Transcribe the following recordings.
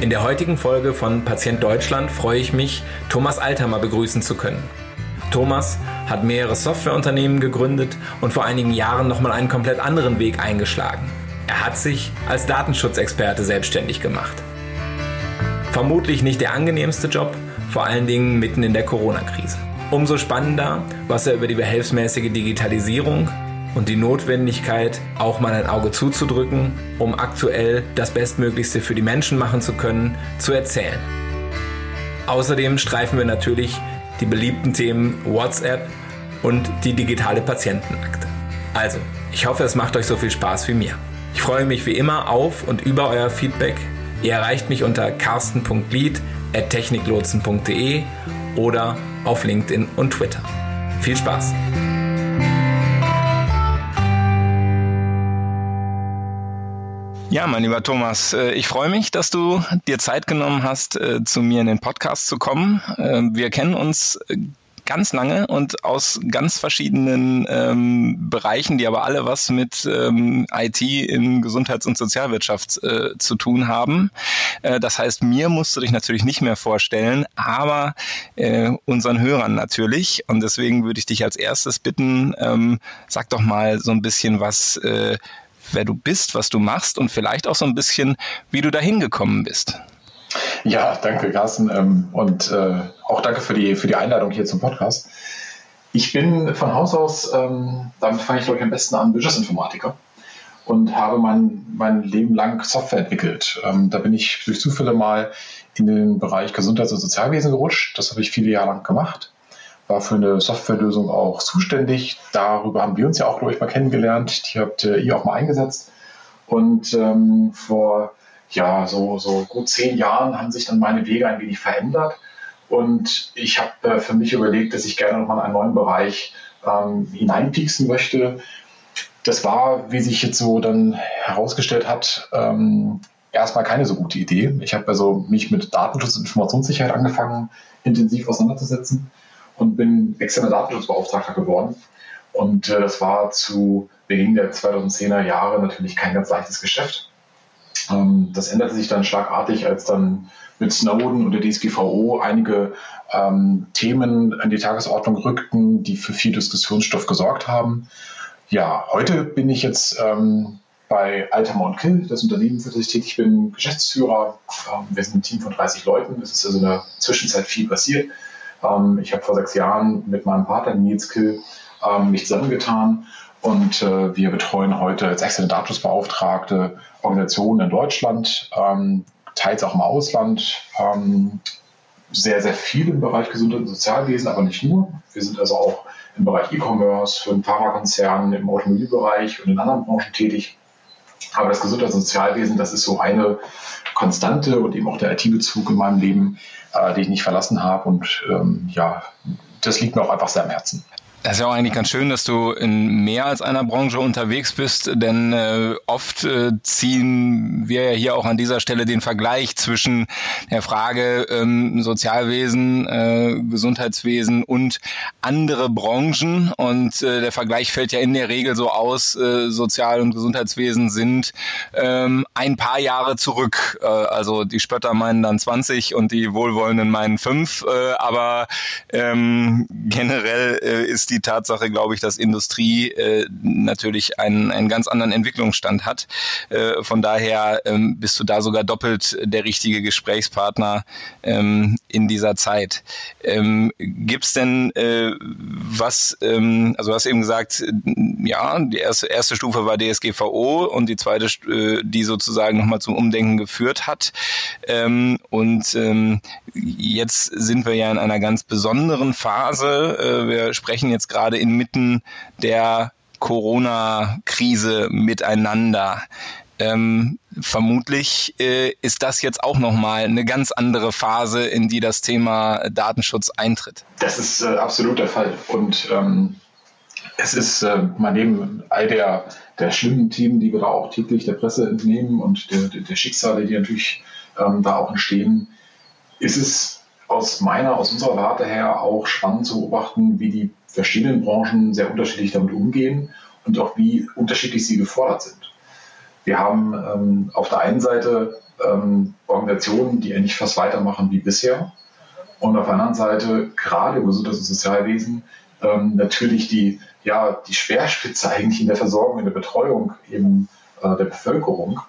In der heutigen Folge von Patient Deutschland freue ich mich, Thomas Althammer begrüßen zu können. Thomas hat mehrere Softwareunternehmen gegründet und vor einigen Jahren nochmal einen komplett anderen Weg eingeschlagen. Er hat sich als Datenschutzexperte selbstständig gemacht. Vermutlich nicht der angenehmste Job, vor allen Dingen mitten in der Corona-Krise. Umso spannender, was er über die behelfsmäßige Digitalisierung und die Notwendigkeit, auch mal ein Auge zuzudrücken, um aktuell das Bestmöglichste für die Menschen machen zu können, zu erzählen. Außerdem streifen wir natürlich die beliebten Themen WhatsApp und die digitale Patientenakte. Also, ich hoffe, es macht euch so viel Spaß wie mir. Ich freue mich wie immer auf und über euer Feedback. Ihr erreicht mich unter carsten.lied.techniklotsen.de oder auf LinkedIn und Twitter. Viel Spaß! Ja, mein lieber Thomas, äh, ich freue mich, dass du dir Zeit genommen hast, äh, zu mir in den Podcast zu kommen. Ähm, wir kennen uns äh, ganz lange und aus ganz verschiedenen ähm, Bereichen, die aber alle was mit ähm, IT in Gesundheits- und Sozialwirtschaft äh, zu tun haben. Äh, das heißt, mir musst du dich natürlich nicht mehr vorstellen, aber äh, unseren Hörern natürlich. Und deswegen würde ich dich als erstes bitten, ähm, sag doch mal so ein bisschen was wer du bist, was du machst und vielleicht auch so ein bisschen, wie du dahin gekommen bist. Ja, danke, Carsten. Ähm, und äh, auch danke für die, für die Einladung hier zum Podcast. Ich bin von Haus aus, ähm, damit fange ich glaube ich am besten an, Wirtschaftsinformatiker und habe mein, mein Leben lang Software entwickelt. Ähm, da bin ich durch Zufälle mal in den Bereich Gesundheits- und Sozialwesen gerutscht. Das habe ich viele Jahre lang gemacht war für eine Softwarelösung auch zuständig. Darüber haben wir uns ja auch, glaube ich, mal kennengelernt. Die habt ihr auch mal eingesetzt. Und ähm, vor ja, so, so gut zehn Jahren haben sich dann meine Wege ein wenig verändert. Und ich habe äh, für mich überlegt, dass ich gerne nochmal in einen neuen Bereich ähm, hineinpieksen möchte. Das war, wie sich jetzt so dann herausgestellt hat, ähm, erstmal keine so gute Idee. Ich habe also mich mit Datenschutz und Informationssicherheit angefangen, intensiv auseinanderzusetzen und bin externer Datenschutzbeauftragter geworden. Und äh, das war zu Beginn der 2010er Jahre natürlich kein ganz leichtes Geschäft. Ähm, das änderte sich dann schlagartig, als dann mit Snowden und der DSGVO einige ähm, Themen an die Tagesordnung rückten, die für viel Diskussionsstoff gesorgt haben. Ja, heute bin ich jetzt ähm, bei Altamont Kill, das Unternehmen, für das ich tätig bin, Geschäftsführer. Ähm, wir sind ein Team von 30 Leuten. Es ist also in der Zwischenzeit viel passiert. Ähm, ich habe vor sechs Jahren mit meinem Partner Nils Kill ähm, mich zusammengetan und äh, wir betreuen heute als externe Datenschutzbeauftragte Organisationen in Deutschland, ähm, teils auch im Ausland, ähm, sehr, sehr viel im Bereich Gesundheit und Sozialwesen, aber nicht nur. Wir sind also auch im Bereich E-Commerce, für einen Pharmakonzern, im Automobilbereich und in anderen Branchen tätig. Aber das Gesundheits- und Sozialwesen, das ist so eine Konstante und eben auch der IT-Bezug in meinem Leben, äh, die ich nicht verlassen habe. Und ähm, ja, das liegt mir auch einfach sehr am Herzen. Das ist ja auch eigentlich ganz schön, dass du in mehr als einer Branche unterwegs bist, denn äh, oft äh, ziehen wir ja hier auch an dieser Stelle den Vergleich zwischen der Frage ähm, Sozialwesen, äh, Gesundheitswesen und andere Branchen. Und äh, der Vergleich fällt ja in der Regel so aus, äh, Sozial- und Gesundheitswesen sind ähm, ein paar Jahre zurück. Äh, also die Spötter meinen dann 20 und die Wohlwollenden meinen 5. Äh, aber ähm, generell äh, ist die Tatsache, glaube ich, dass Industrie äh, natürlich einen, einen ganz anderen Entwicklungsstand hat. Äh, von daher ähm, bist du da sogar doppelt der richtige Gesprächspartner ähm, in dieser Zeit. Ähm, Gibt es denn äh, was, ähm, also du hast eben gesagt, ja, die erste, erste Stufe war DSGVO und die zweite, äh, die sozusagen nochmal zum Umdenken geführt hat. Ähm, und ähm, jetzt sind wir ja in einer ganz besonderen Phase. Äh, wir sprechen jetzt jetzt gerade inmitten der Corona-Krise miteinander. Ähm, vermutlich äh, ist das jetzt auch nochmal eine ganz andere Phase, in die das Thema Datenschutz eintritt. Das ist äh, absolut der Fall. Und ähm, es ist äh, mal neben all der, der schlimmen Themen, die wir da auch täglich der Presse entnehmen und der, der Schicksale, die natürlich ähm, da auch entstehen, ist es aus meiner, aus unserer Warte her auch spannend zu beobachten, wie die verschiedenen Branchen sehr unterschiedlich damit umgehen und auch wie unterschiedlich sie gefordert sind. Wir haben ähm, auf der einen Seite ähm, Organisationen, die eigentlich fast weitermachen wie bisher. Und auf der anderen Seite, gerade im Gesundheits- und Sozialwesen, ähm, natürlich die, ja, die Speerspitze eigentlich in der Versorgung, in der Betreuung eben äh, der Bevölkerung,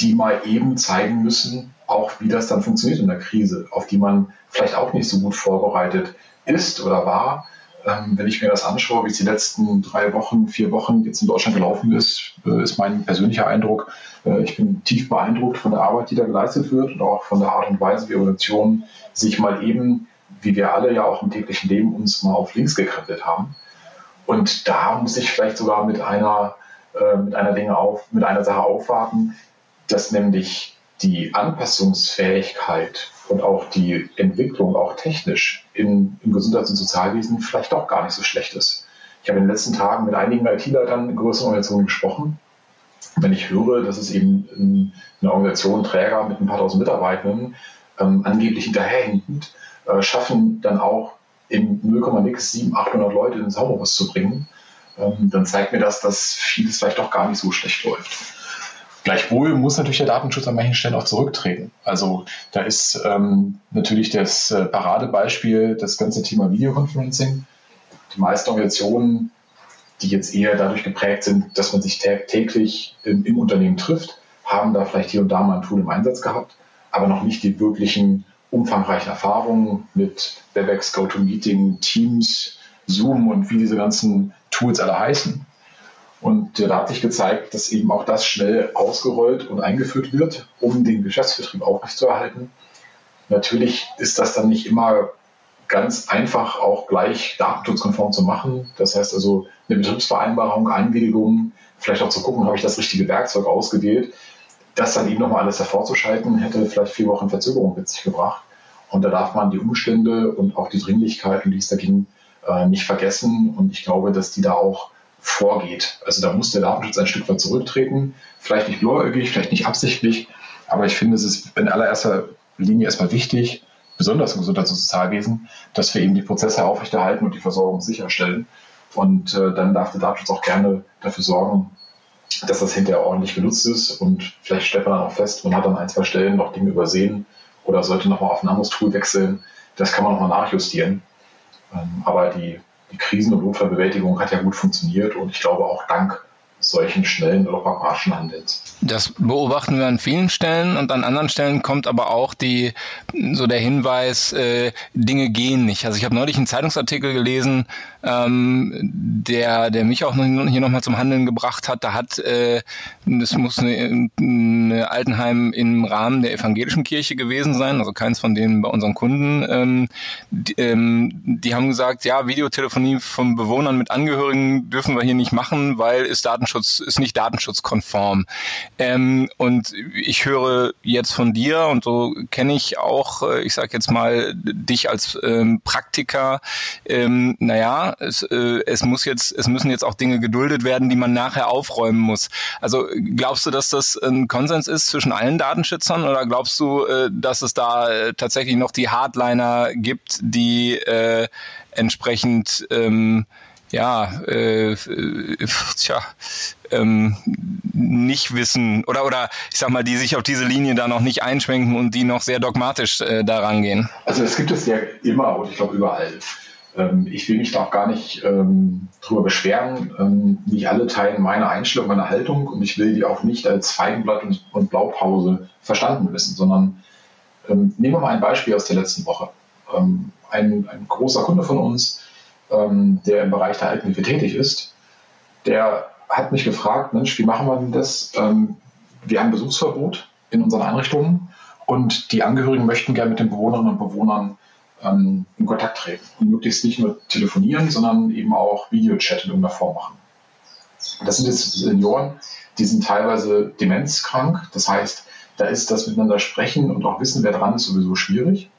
die mal eben zeigen müssen, auch wie das dann funktioniert in der Krise, auf die man vielleicht auch nicht so gut vorbereitet ist oder war. Ähm, wenn ich mir das anschaue, wie es die letzten drei Wochen, vier Wochen jetzt in Deutschland gelaufen ist, äh, ist mein persönlicher Eindruck, äh, ich bin tief beeindruckt von der Arbeit, die da geleistet wird und auch von der Art und Weise, wie Organisationen sich mal eben, wie wir alle ja auch im täglichen Leben uns mal auf links gekrempelt haben. Und da muss ich vielleicht sogar mit einer, äh, mit einer Dinge auf, mit einer Sache aufwarten, dass nämlich die Anpassungsfähigkeit und auch die Entwicklung, auch technisch in, im Gesundheits- und Sozialwesen vielleicht auch gar nicht so schlecht ist. Ich habe in den letzten Tagen mit einigen IT-Leitern in größeren Organisationen gesprochen. Wenn ich höre, dass es eben eine Organisation, Träger mit ein paar tausend Mitarbeitenden ähm, angeblich hinterherhinkt, äh, schaffen dann auch in 0,6, 800 Leute ins Homeoffice zu bringen, ähm, dann zeigt mir das, dass vieles vielleicht doch gar nicht so schlecht läuft. Gleichwohl muss natürlich der Datenschutz an manchen Stellen auch zurücktreten. Also da ist ähm, natürlich das äh, Paradebeispiel das ganze Thema Videoconferencing. Die meisten Organisationen, die jetzt eher dadurch geprägt sind, dass man sich täglich im, im Unternehmen trifft, haben da vielleicht hier und da mal ein Tool im Einsatz gehabt, aber noch nicht die wirklichen umfangreichen Erfahrungen mit WebEx, GoToMeeting, Teams, Zoom und wie diese ganzen Tools alle heißen. Und da hat sich gezeigt, dass eben auch das schnell ausgerollt und eingeführt wird, um den Geschäftsbetrieb aufrechtzuerhalten. Natürlich ist das dann nicht immer ganz einfach auch gleich datenschutzkonform zu machen. Das heißt also eine Betriebsvereinbarung, Einwilligung, vielleicht auch zu gucken, habe ich das richtige Werkzeug ausgewählt. Das dann eben nochmal alles hervorzuschalten, hätte vielleicht vier Wochen Verzögerung mit sich gebracht. Und da darf man die Umstände und auch die Dringlichkeit, um die es da ging, äh, nicht vergessen. Und ich glaube, dass die da auch vorgeht. Also da muss der Datenschutz ein Stück weit zurücktreten. Vielleicht nicht blauäugig, vielleicht nicht absichtlich, aber ich finde, es ist in allererster Linie erstmal wichtig, besonders im Gesundheits- und Sozialwesen, dass wir eben die Prozesse aufrechterhalten und die Versorgung sicherstellen. Und äh, dann darf der Datenschutz auch gerne dafür sorgen, dass das hinterher ordentlich genutzt ist. Und vielleicht stellt man dann auch fest, man hat an ein, zwei Stellen noch Dinge übersehen oder sollte nochmal auf ein anderes Tool wechseln. Das kann man nochmal nachjustieren. Ähm, aber die die Krisen- und Notfallbewältigung hat ja gut funktioniert und ich glaube auch dank solchen schnellen oder pragmatischen Handelns. Das beobachten wir an vielen Stellen und an anderen Stellen kommt aber auch die so der Hinweis, äh, Dinge gehen nicht. Also ich habe neulich einen Zeitungsartikel gelesen, ähm, der der mich auch hier nochmal zum Handeln gebracht hat. Da hat äh, das muss eine, Altenheim im Rahmen der evangelischen Kirche gewesen sein, also keins von denen bei unseren Kunden. Ähm, die, ähm, die haben gesagt, ja Videotelefonie von Bewohnern mit Angehörigen dürfen wir hier nicht machen, weil ist Datenschutz Datenschutz, ist nicht datenschutzkonform. Ähm, und ich höre jetzt von dir und so kenne ich auch, äh, ich sage jetzt mal, dich als ähm, Praktiker, ähm, naja, es, äh, es muss jetzt, es müssen jetzt auch Dinge geduldet werden, die man nachher aufräumen muss. Also glaubst du, dass das ein Konsens ist zwischen allen Datenschützern oder glaubst du, äh, dass es da äh, tatsächlich noch die Hardliner gibt, die äh, entsprechend ähm, ja, äh, tja, ähm, nicht wissen oder oder ich sag mal, die sich auf diese Linie da noch nicht einschwenken und die noch sehr dogmatisch äh, daran gehen. Also es gibt es ja immer und ich glaube überall. Ähm, ich will mich da auch gar nicht ähm, drüber beschweren. Ähm, nicht alle teilen meine Einstellung, meine Haltung und ich will die auch nicht als Feigenblatt und, und Blaupause verstanden wissen, sondern ähm, nehmen wir mal ein Beispiel aus der letzten Woche. Ähm, ein, ein großer Kunde von uns ähm, der im Bereich der Altenhilfe tätig ist, der hat mich gefragt, Mensch, wie machen wir denn das? Ähm, wir haben Besuchsverbot in unseren Einrichtungen und die Angehörigen möchten gerne mit den Bewohnerinnen und Bewohnern ähm, in Kontakt treten und möglichst nicht nur telefonieren, sondern eben auch Videochat in irgendeiner Form machen. Das sind jetzt Senioren, die sind teilweise demenzkrank. Das heißt, da ist das Miteinander sprechen und auch wissen, wer dran ist, sowieso schwierig.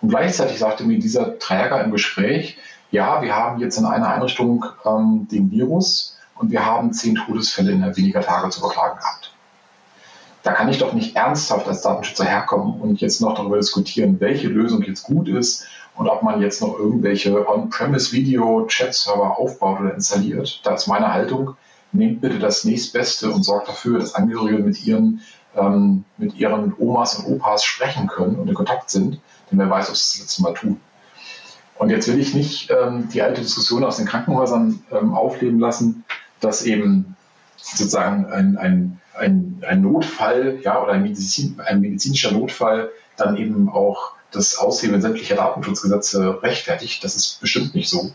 Und gleichzeitig sagte mir dieser Träger im Gespräch, ja, wir haben jetzt in einer Einrichtung ähm, den Virus und wir haben zehn Todesfälle in weniger Tage zu beklagen gehabt. Da kann ich doch nicht ernsthaft als Datenschützer herkommen und jetzt noch darüber diskutieren, welche Lösung jetzt gut ist und ob man jetzt noch irgendwelche On-Premise-Video-Chat-Server aufbaut oder installiert. Da ist meine Haltung, nehmt bitte das nächstbeste und sorgt dafür, dass Angehörige mit ihren ähm, mit ihren Omas und Opas sprechen können und in Kontakt sind, denn wer weiß, ob sie das letzte Mal tun. Und jetzt will ich nicht ähm, die alte Diskussion aus den Krankenhäusern ähm, aufleben lassen, dass eben sozusagen ein, ein, ein, ein Notfall ja, oder ein, Medizin, ein medizinischer Notfall dann eben auch das Aushebeln sämtlicher Datenschutzgesetze rechtfertigt. Das ist bestimmt nicht so. Und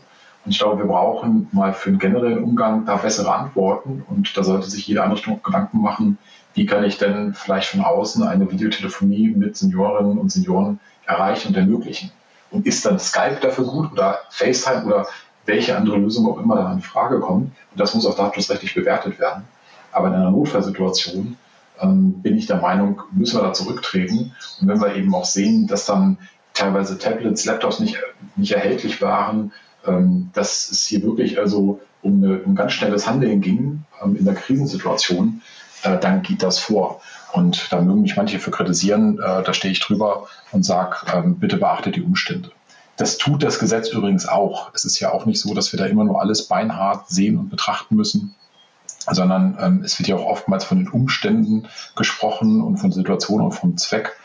ich glaube, wir brauchen mal für einen generellen Umgang da bessere Antworten. Und da sollte sich jede Einrichtung Gedanken machen, wie kann ich denn vielleicht von außen eine Videotelefonie mit Seniorinnen und Senioren erreichen und ermöglichen. Und ist dann Skype dafür gut oder FaceTime oder welche andere Lösung auch immer da in Frage kommt? Und das muss auch datenschutzrechtlich bewertet werden. Aber in einer Notfallsituation ähm, bin ich der Meinung, müssen wir da zurücktreten. Und wenn wir eben auch sehen, dass dann teilweise Tablets, Laptops nicht, nicht erhältlich waren, ähm, dass es hier wirklich also um, eine, um ganz schnelles Handeln ging ähm, in der Krisensituation, äh, dann geht das vor. Und da mögen mich manche für kritisieren, äh, da stehe ich drüber und sage, ähm, bitte beachtet die Umstände. Das tut das Gesetz übrigens auch. Es ist ja auch nicht so, dass wir da immer nur alles beinhart sehen und betrachten müssen, sondern ähm, es wird ja auch oftmals von den Umständen gesprochen und von Situationen und vom Zweck.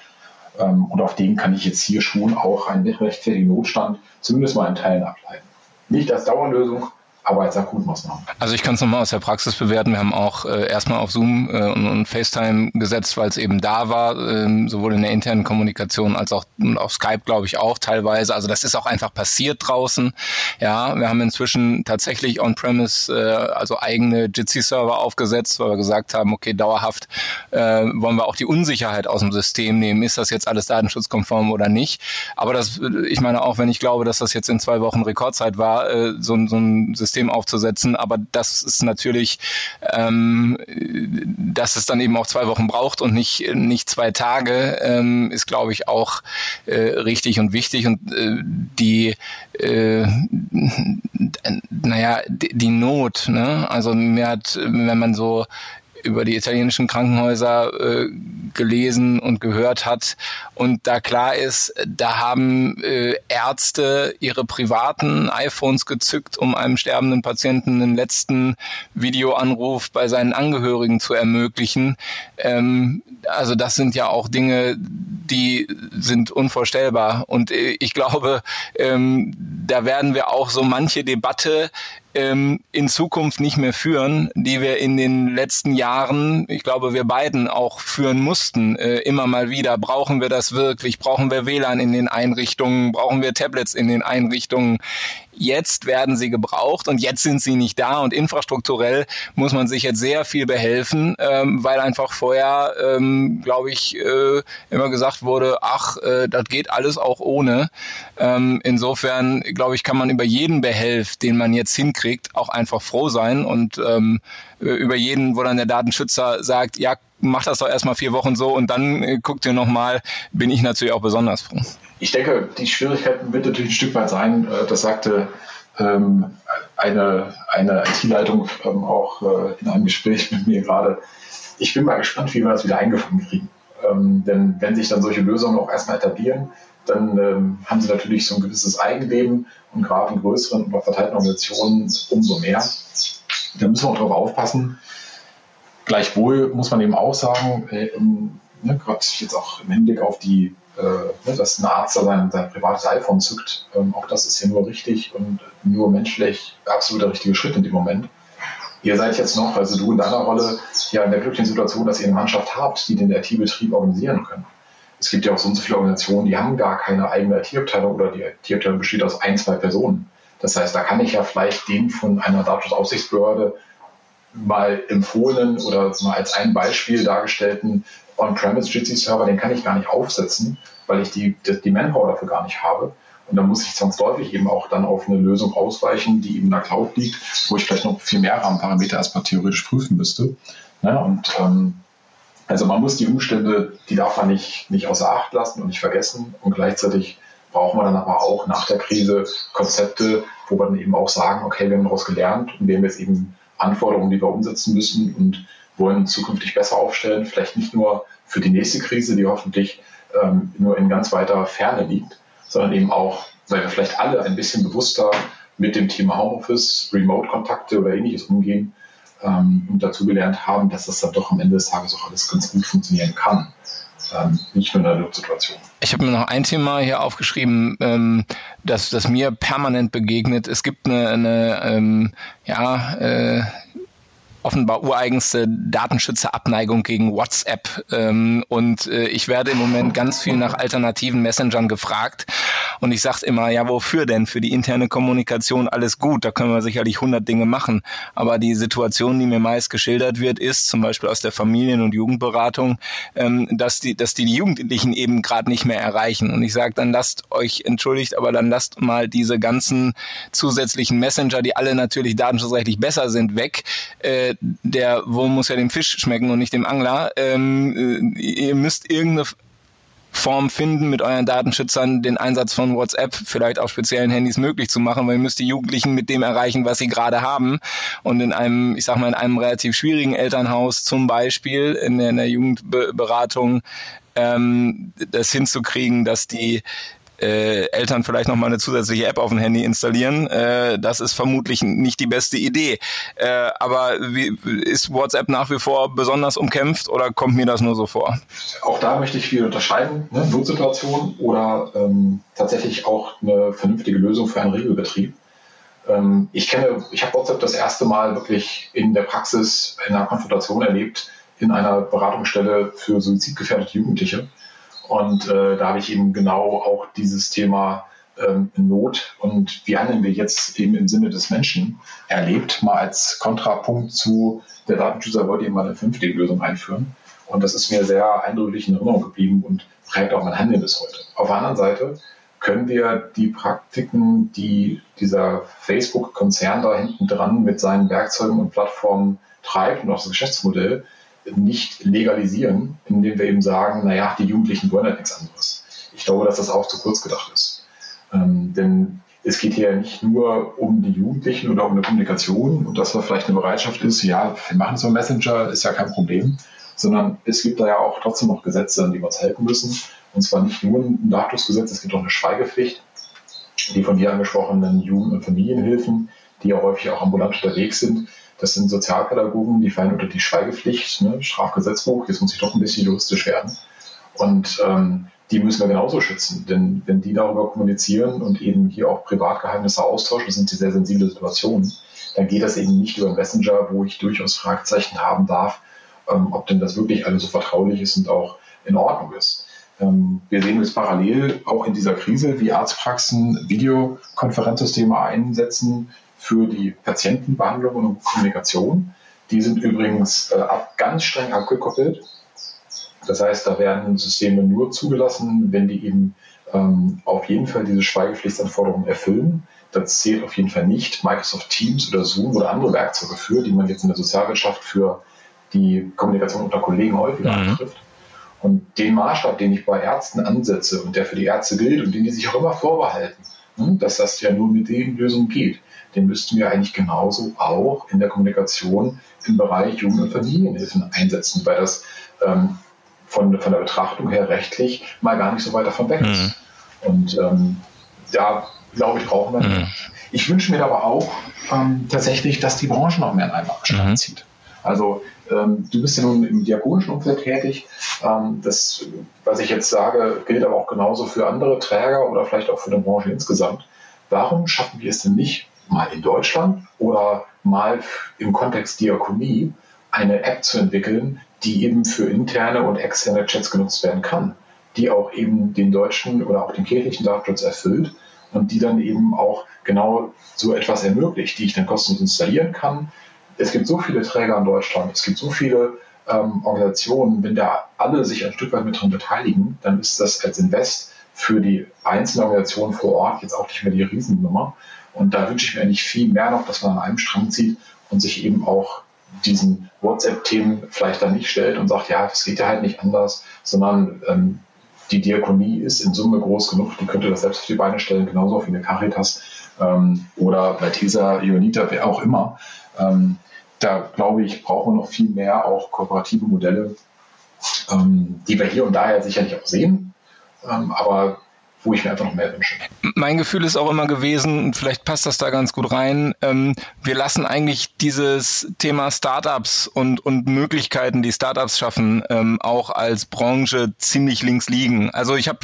Ähm, und auf den kann ich jetzt hier schon auch einen rechtfertigen Notstand zumindest mal in Teilen ableiten. Nicht als Dauerlösung, aber als Akutmaßnahmen. Also ich kann es nochmal aus der Praxis bewerten. Wir haben auch äh, erstmal auf Zoom äh, und, und, FaceTime gesetzt, weil es eben da war, äh, sowohl in der internen Kommunikation als auch auf Skype, glaube ich, auch teilweise. Also das ist auch einfach passiert draußen. Ja, wir haben inzwischen tatsächlich on-premise, äh, also eigene Jitsi-Server aufgesetzt, weil wir gesagt haben, okay, dauerhaft äh, wollen wir auch die Unsicherheit aus dem System nehmen. Ist das jetzt alles datenschutzkonform oder nicht? Aber das, ich meine auch, wenn ich glaube, dass das jetzt in zwei Wochen Rekordzeit war, äh, so, so ein System System aufzusetzen. Aber das ist natürlich, ähm, dass es dann eben auch zwei Wochen braucht und nicht, nicht zwei Tage, ähm, ist, glaube ich, auch äh, richtig und wichtig. Und äh, die, äh, naja, die, die Not, ne? also mir hat, wenn man so über die italienischen Krankenhäuser äh, gelesen und gehört hat. Und da klar ist, da haben äh, Ärzte ihre privaten iPhones gezückt, um einem sterbenden Patienten den letzten Videoanruf bei seinen Angehörigen zu ermöglichen. Ähm, also das sind ja auch Dinge, die sind unvorstellbar. Und äh, ich glaube, ähm, da werden wir auch so manche Debatte ähm, in Zukunft nicht mehr führen, die wir in den letzten Jahren, ich glaube, wir beiden auch führen mussten, äh, immer mal wieder. Brauchen wir das wirklich? Brauchen wir WLAN in den Einrichtungen? Brauchen wir Tablets in den Einrichtungen? Jetzt werden sie gebraucht und jetzt sind sie nicht da und infrastrukturell muss man sich jetzt sehr viel behelfen, ähm, weil einfach vorher, ähm, glaube ich, äh, immer gesagt wurde, ach, äh, das geht alles auch ohne. Ähm, insofern, glaube ich, kann man über jeden Behelf, den man jetzt hinkriegt, auch einfach froh sein und ähm, über jeden, wo dann der Datenschützer sagt, ja, mach das doch erstmal vier Wochen so und dann äh, guckt ihr nochmal, bin ich natürlich auch besonders froh. Ich denke, die Schwierigkeiten wird natürlich ein Stück weit sein, äh, das sagte ähm, eine, eine IT-Leitung ähm, auch äh, in einem Gespräch mit mir gerade. Ich bin mal gespannt, wie wir das wieder eingefangen kriegen. Ähm, denn wenn sich dann solche Lösungen auch erstmal etablieren, dann ähm, haben sie natürlich so ein gewisses Eigenleben und gerade in größeren und verteilten Organisationen umso mehr. Da müssen wir auch darauf aufpassen, Gleichwohl muss man eben auch sagen, äh, ne, gerade jetzt auch im Hinblick auf die, äh, ne, dass ein Arzt sein, sein privates iPhone zückt, ähm, auch das ist ja nur richtig und nur menschlich absolut der richtige Schritt in dem Moment. Ihr seid jetzt noch, also du in deiner Rolle, ja in der glücklichen Situation, dass ihr eine Mannschaft habt, die den IT-Betrieb organisieren können. Es gibt ja auch so und so viele Organisationen, die haben gar keine eigene IT-Abteilung oder die IT-Abteilung besteht aus ein, zwei Personen. Das heißt, da kann ich ja vielleicht den von einer Datenschutzaufsichtsbehörde mal empfohlenen oder mal als ein Beispiel dargestellten On-Premise Jitsi-Server, den kann ich gar nicht aufsetzen, weil ich die, die Manpower dafür gar nicht habe. Und dann muss ich zwangsläufig eben auch dann auf eine Lösung ausweichen, die eben in der Cloud liegt, wo ich vielleicht noch viel mehr Rahmenparameter erstmal theoretisch prüfen müsste. Ja, und ähm, also man muss die Umstände, die darf man nicht, nicht außer Acht lassen und nicht vergessen. Und gleichzeitig brauchen wir dann aber auch nach der Krise Konzepte, wo wir dann eben auch sagen, okay, wir haben daraus gelernt und wir haben jetzt eben Anforderungen, die wir umsetzen müssen und wollen zukünftig besser aufstellen. Vielleicht nicht nur für die nächste Krise, die hoffentlich ähm, nur in ganz weiter Ferne liegt, sondern eben auch, weil wir vielleicht alle ein bisschen bewusster mit dem Thema Homeoffice, Remote-Kontakte oder ähnliches umgehen, ähm, und dazugelernt haben, dass das dann doch am Ende des Tages auch alles ganz gut funktionieren kann. Ähm, nicht nur in der Notsituation. Ich habe mir noch ein Thema hier aufgeschrieben, ähm, das, das mir permanent begegnet. Es gibt eine, eine ähm, ja, äh, offenbar ureigenste Datenschützerabneigung gegen WhatsApp. Ähm, und äh, ich werde im Moment ganz viel nach alternativen Messengern gefragt. Und ich sage immer, ja, wofür denn? Für die interne Kommunikation alles gut. Da können wir sicherlich hundert Dinge machen. Aber die Situation, die mir meist geschildert wird, ist zum Beispiel aus der Familien- und Jugendberatung, ähm, dass, die, dass die Jugendlichen eben gerade nicht mehr erreichen. Und ich sage, dann lasst euch, entschuldigt, aber dann lasst mal diese ganzen zusätzlichen Messenger, die alle natürlich datenschutzrechtlich besser sind, weg. Äh, der Wurm muss ja dem Fisch schmecken und nicht dem Angler. Ähm, äh, ihr müsst irgendeine Form finden, mit euren Datenschützern den Einsatz von WhatsApp vielleicht auf speziellen Handys möglich zu machen, weil ihr müsst die Jugendlichen mit dem erreichen, was sie gerade haben. Und in einem, ich sag mal, in einem relativ schwierigen Elternhaus zum Beispiel, in in der Jugendberatung, ähm, das hinzukriegen, dass die äh, Eltern vielleicht noch mal eine zusätzliche App auf dem Handy installieren. Äh, das ist vermutlich nicht die beste Idee. Äh, aber wie, ist WhatsApp nach wie vor besonders umkämpft oder kommt mir das nur so vor? Auch da möchte ich viel unterscheiden. Ne? Notsituation oder ähm, tatsächlich auch eine vernünftige Lösung für einen Regelbetrieb. Ähm, ich kenne, ich habe WhatsApp das erste Mal wirklich in der Praxis in einer Konfrontation erlebt in einer Beratungsstelle für suizidgefährdete Jugendliche und äh, da habe ich eben genau auch dieses Thema ähm, Not und wie handeln wir jetzt eben im Sinne des Menschen erlebt, mal als Kontrapunkt zu der Datenschützer wollte eben mal eine fünftige Lösung einführen. Und das ist mir sehr eindrücklich in Erinnerung geblieben und prägt auch mein Handeln bis heute. Auf der anderen Seite können wir die Praktiken, die dieser Facebook-Konzern da hinten dran mit seinen Werkzeugen und Plattformen treibt und auch das Geschäftsmodell nicht legalisieren, indem wir eben sagen, naja, die Jugendlichen wollen halt nichts anderes. Ich glaube, dass das auch zu kurz gedacht ist. Ähm, denn es geht hier nicht nur um die Jugendlichen oder um eine Kommunikation und dass da vielleicht eine Bereitschaft ist, ja, wir machen so einen Messenger, ist ja kein Problem, sondern es gibt da ja auch trotzdem noch Gesetze, an die wir uns halten müssen. Und zwar nicht nur ein Datenschutzgesetz, es gibt auch eine Schweigepflicht, die von dir angesprochenen Jugend- und Familienhilfen, die ja häufig auch ambulant unterwegs sind, das sind Sozialpädagogen, die fallen unter die Schweigepflicht, ne? Strafgesetzbuch, jetzt muss ich doch ein bisschen juristisch werden. Und ähm, die müssen wir genauso schützen. Denn wenn die darüber kommunizieren und eben hier auch Privatgeheimnisse austauschen, das sind die sehr sensible Situationen, dann geht das eben nicht über einen Messenger, wo ich durchaus Fragezeichen haben darf, ähm, ob denn das wirklich alles so vertraulich ist und auch in Ordnung ist. Ähm, wir sehen jetzt parallel auch in dieser Krise, wie Arztpraxen Videokonferenzsysteme einsetzen, für die Patientenbehandlung und Kommunikation. Die sind übrigens äh, ganz streng abgekoppelt. Das heißt, da werden Systeme nur zugelassen, wenn die eben ähm, auf jeden Fall diese Schweigepflichtanforderungen erfüllen. Das zählt auf jeden Fall nicht Microsoft Teams oder Zoom oder andere Werkzeuge für, die man jetzt in der Sozialwirtschaft für die Kommunikation unter Kollegen häufiger mhm. trifft. Und den Maßstab, den ich bei Ärzten ansetze und der für die Ärzte gilt und den die sich auch immer vorbehalten, hm, dass das ja nur mit den Lösungen geht, den müssten wir eigentlich genauso auch in der Kommunikation im Bereich Jugend- und Familienhilfen einsetzen, weil das ähm, von, von der Betrachtung her rechtlich mal gar nicht so weit davon weg ist. Mhm. Und ähm, da glaube ich, brauchen wir. Mhm. Ich wünsche mir aber auch ähm, tatsächlich, dass die Branche noch mehr in einen Maßstab mhm. zieht. Also ähm, du bist ja nun im diakonischen Umfeld tätig. Ähm, das, was ich jetzt sage, gilt aber auch genauso für andere Träger oder vielleicht auch für die Branche insgesamt. Warum schaffen wir es denn nicht, mal in Deutschland oder mal im Kontext Diakonie eine App zu entwickeln, die eben für interne und externe Chats genutzt werden kann, die auch eben den deutschen oder auch den kirchlichen Datenschutz erfüllt und die dann eben auch genau so etwas ermöglicht, die ich dann kostenlos installieren kann. Es gibt so viele Träger in Deutschland, es gibt so viele ähm, Organisationen, wenn da alle sich ein Stück weit mit dran beteiligen, dann ist das als Invest für die einzelne Organisation vor Ort jetzt auch nicht mehr die Riesennummer. Und da wünsche ich mir eigentlich viel mehr noch, dass man an einem Strang zieht und sich eben auch diesen WhatsApp-Themen vielleicht dann nicht stellt und sagt, ja, das geht ja halt nicht anders, sondern ähm, die Diakonie ist in Summe groß genug, die könnte das selbst auf die Beine stellen, genauso wie eine Caritas ähm, oder bei Tesa, Ionita, wer auch immer. Ähm, da glaube ich, brauchen wir noch viel mehr auch kooperative Modelle, ähm, die wir hier und da ja sicherlich auch sehen. Ähm, aber wo ich mir einfach noch mehr wünsche. Mein Gefühl ist auch immer gewesen, vielleicht passt das da ganz gut rein, ähm, wir lassen eigentlich dieses Thema Startups und, und Möglichkeiten, die Startups schaffen, ähm, auch als Branche ziemlich links liegen. Also ich habe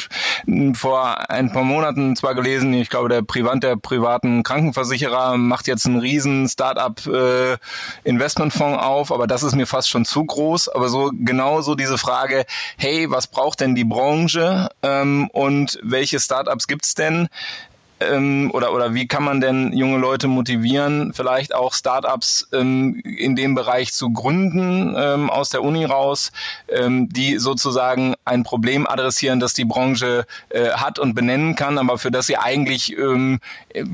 hm, vor ein paar Monaten zwar gelesen, ich glaube, der Privat, der privaten Krankenversicherer macht jetzt einen riesen Startup äh, Investmentfonds auf, aber das ist mir fast schon zu groß. Aber so genau so diese Frage, hey, was braucht denn die Branche ähm, und welche welche Startups gibt es denn? Ähm, oder, oder wie kann man denn junge Leute motivieren, vielleicht auch Startups ähm, in dem Bereich zu gründen ähm, aus der Uni raus, ähm, die sozusagen ein Problem adressieren, das die Branche äh, hat und benennen kann, aber für das sie eigentlich ähm,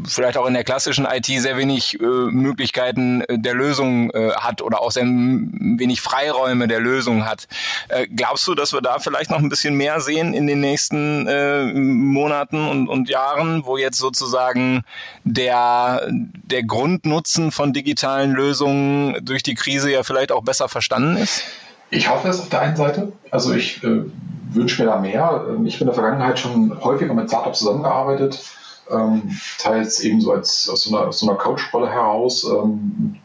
vielleicht auch in der klassischen IT sehr wenig äh, Möglichkeiten der Lösung äh, hat oder auch sehr wenig Freiräume der Lösung hat. Äh, glaubst du, dass wir da vielleicht noch ein bisschen mehr sehen in den nächsten äh, Monaten und, und Jahren, wo jetzt jetzt sozusagen der, der Grundnutzen von digitalen Lösungen durch die Krise ja vielleicht auch besser verstanden ist? Ich hoffe es auf der einen Seite. Also ich äh, wünsche mir da mehr. Ich bin in der Vergangenheit schon häufiger mit Startups zusammengearbeitet, ähm, teils eben so als aus so einer, so einer Coach-Rolle heraus, ähm,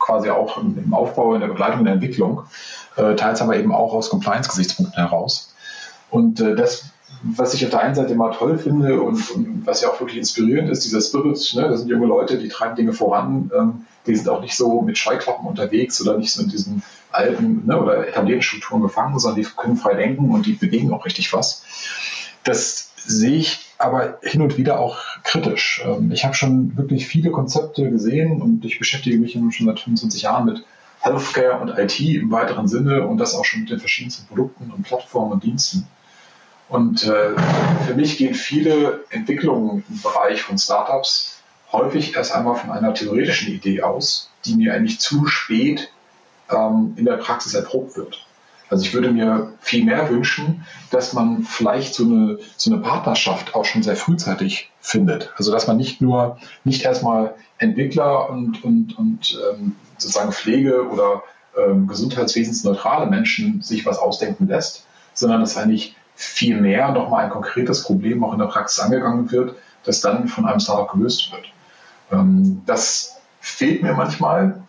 quasi auch im Aufbau, in der Begleitung, in der Entwicklung, äh, teils aber eben auch aus Compliance-Gesichtspunkten heraus. Und äh, das was ich auf der einen Seite immer toll finde und, und was ja auch wirklich inspirierend ist, dieser Spirit, ne, das sind junge Leute, die treiben Dinge voran, ähm, die sind auch nicht so mit Scheuklappen unterwegs oder nicht so in diesen alten ne, oder etablierten Strukturen gefangen, sondern die können frei denken und die bewegen auch richtig was. Das sehe ich aber hin und wieder auch kritisch. Ähm, ich habe schon wirklich viele Konzepte gesehen und ich beschäftige mich schon seit 25 Jahren mit Healthcare und IT im weiteren Sinne und das auch schon mit den verschiedensten Produkten und Plattformen und Diensten. Und äh, für mich gehen viele Entwicklungen im Bereich von Startups häufig erst einmal von einer theoretischen Idee aus, die mir eigentlich zu spät ähm, in der Praxis erprobt wird. Also ich würde mir viel mehr wünschen, dass man vielleicht so eine, so eine Partnerschaft auch schon sehr frühzeitig findet. Also dass man nicht nur, nicht erstmal Entwickler und, und, und ähm, sozusagen Pflege oder ähm, gesundheitswesensneutrale Menschen sich was ausdenken lässt, sondern dass eigentlich viel mehr nochmal ein konkretes Problem auch in der Praxis angegangen wird, das dann von einem Startup gelöst wird. Ähm, das fehlt mir manchmal.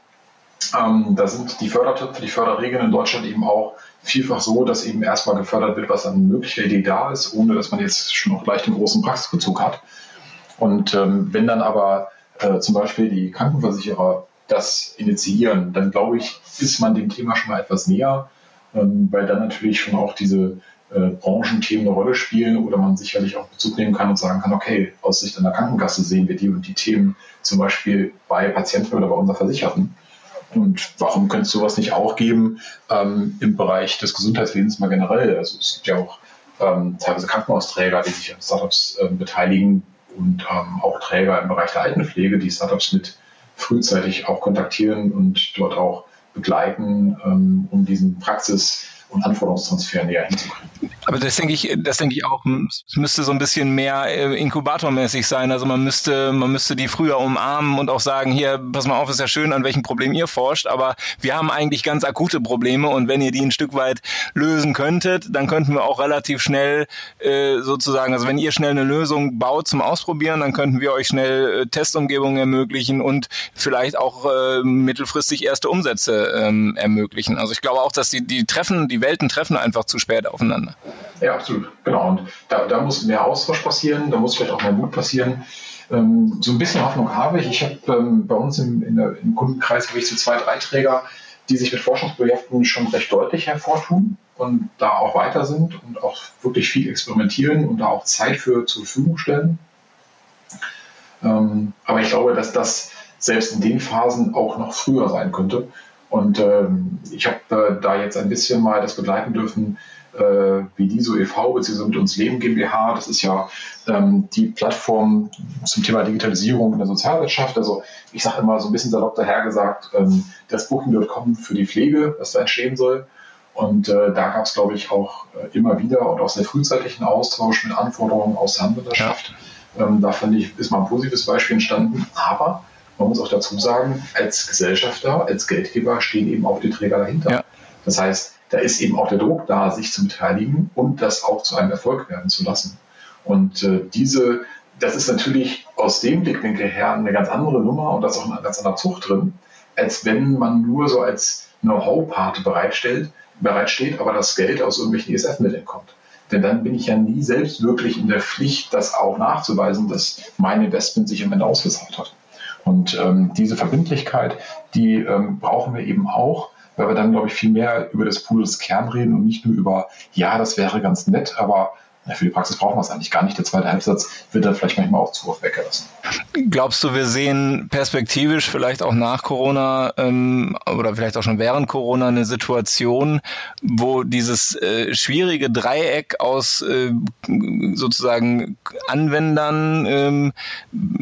Ähm, da sind die Fördertöpfe, die Förderregeln in Deutschland eben auch vielfach so, dass eben erstmal gefördert wird, was an möglicher Idee da ist, ohne dass man jetzt schon auch gleich den großen Praxisbezug hat. Und ähm, wenn dann aber äh, zum Beispiel die Krankenversicherer das initiieren, dann glaube ich, ist man dem Thema schon mal etwas näher, weil dann natürlich schon auch diese äh, Branchenthemen eine Rolle spielen oder man sicherlich auch Bezug nehmen kann und sagen kann, okay, aus Sicht einer Krankenkasse sehen wir die und die Themen zum Beispiel bei Patienten oder bei unseren Versicherten. Und warum könnte es sowas nicht auch geben ähm, im Bereich des Gesundheitswesens mal generell? Also es gibt ja auch ähm, teilweise Krankenhausträger, die sich an Startups äh, beteiligen und ähm, auch Träger im Bereich der Altenpflege, die Startups mit frühzeitig auch kontaktieren und dort auch begleiten, ähm, um diesen Praxis- und Anforderungstransfer näher hinzukriegen. Aber das denke ich, das denke ich auch, es müsste so ein bisschen mehr äh, inkubatormäßig sein. Also man müsste, man müsste die früher umarmen und auch sagen, hier, pass mal auf, ist ja schön, an welchem Problem ihr forscht, aber wir haben eigentlich ganz akute Probleme und wenn ihr die ein Stück weit lösen könntet, dann könnten wir auch relativ schnell äh, sozusagen, also wenn ihr schnell eine Lösung baut zum Ausprobieren, dann könnten wir euch schnell äh, Testumgebungen ermöglichen und vielleicht auch mittelfristig erste Umsätze ähm, ermöglichen. Also ich glaube auch, dass die, die Treffen, die Welten treffen einfach zu spät aufeinander. Ja, absolut. Genau. Und da, da muss mehr Austausch passieren, da muss vielleicht auch mehr Mut passieren. Ähm, so ein bisschen Hoffnung habe ich. Ich habe ähm, bei uns im, der, im Kundenkreis habe ich so zwei, drei Träger, die sich mit Forschungsprojekten schon recht deutlich hervortun und da auch weiter sind und auch wirklich viel experimentieren und da auch Zeit für zur Verfügung stellen. Ähm, aber ich glaube, dass das selbst in den Phasen auch noch früher sein könnte. Und ähm, ich habe äh, da jetzt ein bisschen mal das begleiten dürfen, äh, wie DISO e.V. bzw. mit uns Leben GmbH. Das ist ja ähm, die Plattform zum Thema Digitalisierung in der Sozialwirtschaft. Also ich sage immer so ein bisschen salopp dahergesagt, ähm, das Booking.com für die Pflege, was da entstehen soll. Und äh, da gab es, glaube ich, auch äh, immer wieder und auch sehr frühzeitigen Austausch mit Anforderungen aus der Handwirtschaft. Ja. Ähm, da fand ich, ist mal ein positives Beispiel entstanden. Aber man muss auch dazu sagen, als Gesellschafter, als Geldgeber stehen eben auch die Träger dahinter. Ja. Das heißt, da ist eben auch der Druck da, sich zu beteiligen und das auch zu einem Erfolg werden zu lassen. Und äh, diese, das ist natürlich aus dem Blickwinkel her eine ganz andere Nummer und da ist auch eine ganz andere Zucht drin, als wenn man nur so als Know-how-Part bereitstellt, bereitsteht, aber das Geld aus irgendwelchen ESF-Mitteln kommt. Denn dann bin ich ja nie selbst wirklich in der Pflicht, das auch nachzuweisen, dass mein Investment sich am Ende ausgezahlt hat. Und ähm, diese Verbindlichkeit, die ähm, brauchen wir eben auch, weil wir dann, glaube ich, viel mehr über das des Kern reden und nicht nur über, ja, das wäre ganz nett, aber für die Praxis brauchen wir es eigentlich gar nicht. Der zweite Halbsatz wird dann vielleicht manchmal auch zu oft weggelassen. Glaubst du, wir sehen perspektivisch vielleicht auch nach Corona ähm, oder vielleicht auch schon während Corona eine Situation, wo dieses äh, schwierige Dreieck aus äh, sozusagen Anwendern, ähm,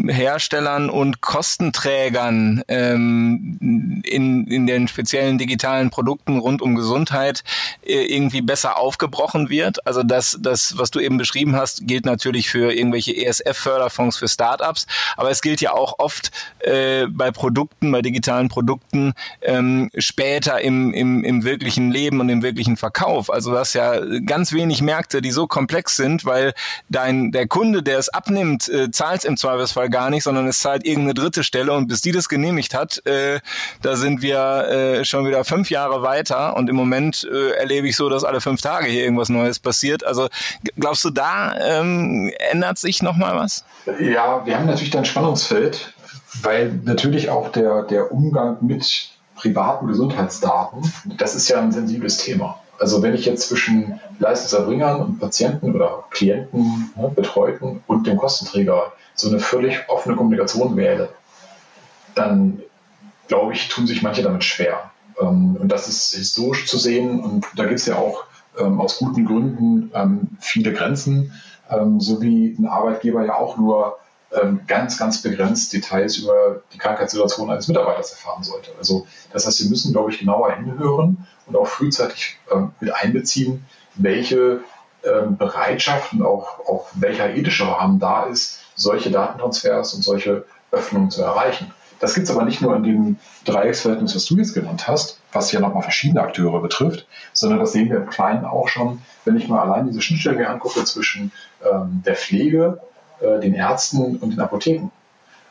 Herstellern und Kostenträgern ähm, in, in den speziellen digitalen Produkten rund um Gesundheit äh, irgendwie besser aufgebrochen wird? Also dass das, was du eben beschrieben hast, gilt natürlich für irgendwelche ESF-Förderfonds für Startups, aber es gilt ja auch oft äh, bei Produkten, bei digitalen Produkten ähm, später im, im, im wirklichen Leben und im wirklichen Verkauf. Also du hast ja ganz wenig Märkte, die so komplex sind, weil dein der Kunde, der es abnimmt, äh, zahlt im Zweifelsfall gar nicht, sondern es zahlt irgendeine dritte Stelle und bis die das genehmigt hat, äh, da sind wir äh, schon wieder fünf Jahre weiter und im Moment äh, erlebe ich so, dass alle fünf Tage hier irgendwas Neues passiert. Also Glaubst du, da ähm, ändert sich nochmal was? Ja, wir haben natürlich da ein Spannungsfeld, weil natürlich auch der, der Umgang mit privaten Gesundheitsdaten, das ist ja ein sensibles Thema. Also wenn ich jetzt zwischen Leistungserbringern und Patienten oder Klienten, ne, Betreuten und dem Kostenträger so eine völlig offene Kommunikation wähle, dann glaube ich, tun sich manche damit schwer. Ähm, und das ist historisch zu sehen und da gibt es ja auch aus guten Gründen ähm, viele Grenzen, ähm, so wie ein Arbeitgeber ja auch nur ähm, ganz, ganz begrenzt Details über die Krankheitssituation eines Mitarbeiters erfahren sollte. Also das heißt, wir müssen, glaube ich, genauer hinhören und auch frühzeitig ähm, mit einbeziehen, welche ähm, Bereitschaft und auch, auch welcher ethische Rahmen da ist, solche Datentransfers und solche Öffnungen zu erreichen. Das gibt es aber nicht nur in dem Dreiecksverhältnis, was du jetzt genannt hast, was ja nochmal verschiedene Akteure betrifft, sondern das sehen wir im Kleinen auch schon, wenn ich mal allein diese Schnittstelle angucke zwischen ähm, der Pflege, äh, den Ärzten und den Apotheken.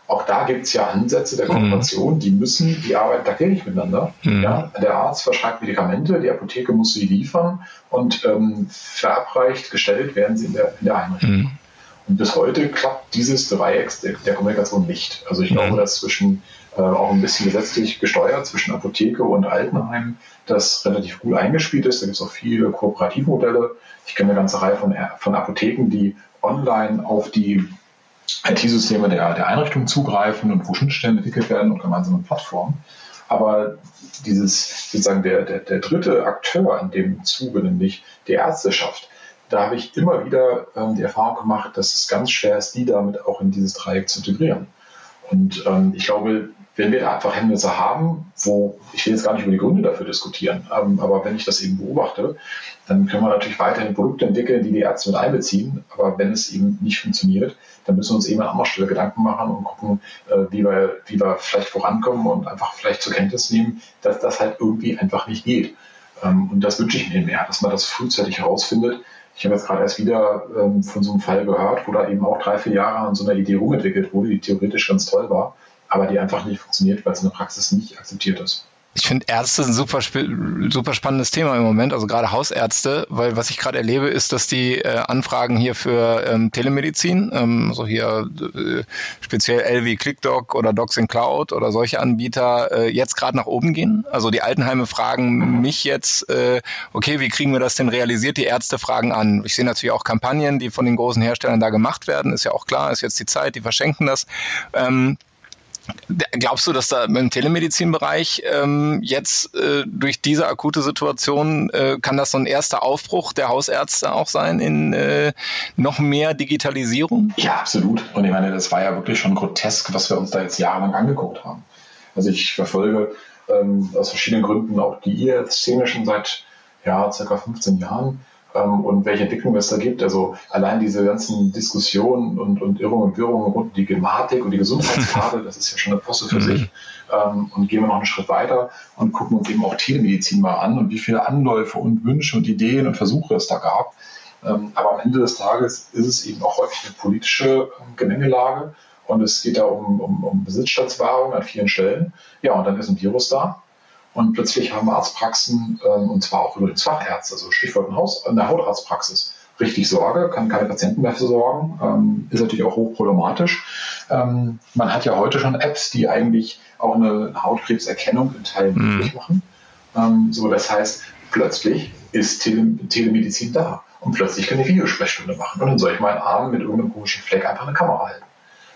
Auch da gibt es ja Ansätze der Kooperation, mhm. die müssen, die arbeiten tagtäglich miteinander. Mhm. Ja, der Arzt verschreibt Medikamente, die Apotheke muss sie liefern und ähm, verabreicht, gestellt werden sie in der, in der Einrichtung. Mhm. Bis heute klappt dieses Dreieck der, Kommunikation nicht. Also ich glaube, mhm. dass zwischen äh, auch ein bisschen gesetzlich gesteuert zwischen Apotheke und Altenheim das relativ gut eingespielt ist. Da gibt es auch viele Kooperativmodelle. Ich kenne eine ganze Reihe von, von Apotheken, die online auf die IT-Systeme der, der Einrichtung zugreifen und wo Schnittstellen entwickelt werden und gemeinsame Plattformen. Aber dieses sozusagen der, der, der dritte Akteur in dem Zuge, nämlich die Ärzteschaft, da habe ich immer wieder ähm, die Erfahrung gemacht, dass es ganz schwer ist, die damit auch in dieses Dreieck zu integrieren. Und ähm, ich glaube, wenn wir da einfach Hemmnisse haben, wo ich will jetzt gar nicht über die Gründe dafür diskutieren, ähm, aber wenn ich das eben beobachte, dann können wir natürlich weiterhin Produkte entwickeln, die die Ärzte mit einbeziehen. Aber wenn es eben nicht funktioniert, dann müssen wir uns eben an anderer Stelle Gedanken machen und gucken, äh, wie, wir, wie wir vielleicht vorankommen und einfach vielleicht zur Kenntnis nehmen, dass das halt irgendwie einfach nicht geht. Ähm, und das wünsche ich mir mehr, dass man das frühzeitig herausfindet, ich habe jetzt gerade erst wieder ähm, von so einem Fall gehört, wo da eben auch drei, vier Jahre an so einer Idee rumentwickelt wurde, die theoretisch ganz toll war, aber die einfach nicht funktioniert, weil es in der Praxis nicht akzeptiert ist. Ich finde Ärzte ein super, super spannendes Thema im Moment, also gerade Hausärzte, weil was ich gerade erlebe, ist, dass die äh, Anfragen hier für ähm, Telemedizin, ähm, also hier äh, speziell LV ClickDoc oder Docs in Cloud oder solche Anbieter äh, jetzt gerade nach oben gehen. Also die Altenheime fragen mich jetzt, äh, okay, wie kriegen wir das denn realisiert? Die Ärzte fragen an. Ich sehe natürlich auch Kampagnen, die von den großen Herstellern da gemacht werden, ist ja auch klar, ist jetzt die Zeit, die verschenken das. Ähm, Glaubst du, dass da im Telemedizinbereich ähm, jetzt äh, durch diese akute Situation äh, kann das so ein erster Aufbruch der Hausärzte auch sein in äh, noch mehr Digitalisierung? Ja, absolut. Und ich meine, das war ja wirklich schon grotesk, was wir uns da jetzt jahrelang angeguckt haben. Also ich verfolge ähm, aus verschiedenen Gründen auch die E-Szene schon seit ja, circa 15 Jahren ähm, und welche Entwicklung es da gibt. Also allein diese ganzen Diskussionen und, und Irrungen und Wirrungen rund um die Gematik und die Gesundheitskarte, das ist ja schon eine Posse für mhm. sich. Ähm, und gehen wir noch einen Schritt weiter und gucken uns eben auch Telemedizin mal an und wie viele Anläufe und Wünsche und Ideen und Versuche es da gab. Ähm, aber am Ende des Tages ist es eben auch häufig eine politische ähm, Gemengelage und es geht da um, um, um Besitzstandswahrung an vielen Stellen. Ja, und dann ist ein Virus da und plötzlich haben Arztpraxen, ähm, und zwar auch übrigens Fachärzte, also Stichwort in, Haus, in der Hautarztpraxis, richtig Sorge, kann keine Patienten mehr versorgen, ähm, ist natürlich auch hochproblematisch. Ähm, man hat ja heute schon Apps, die eigentlich auch eine Hautkrebserkennung in Teilen mhm. möglich machen. Ähm, so, das heißt, plötzlich ist Tele Telemedizin da und plötzlich kann ich Videosprechstunde machen und dann soll ich meinen Arm mit irgendeinem komischen Fleck einfach eine Kamera halten.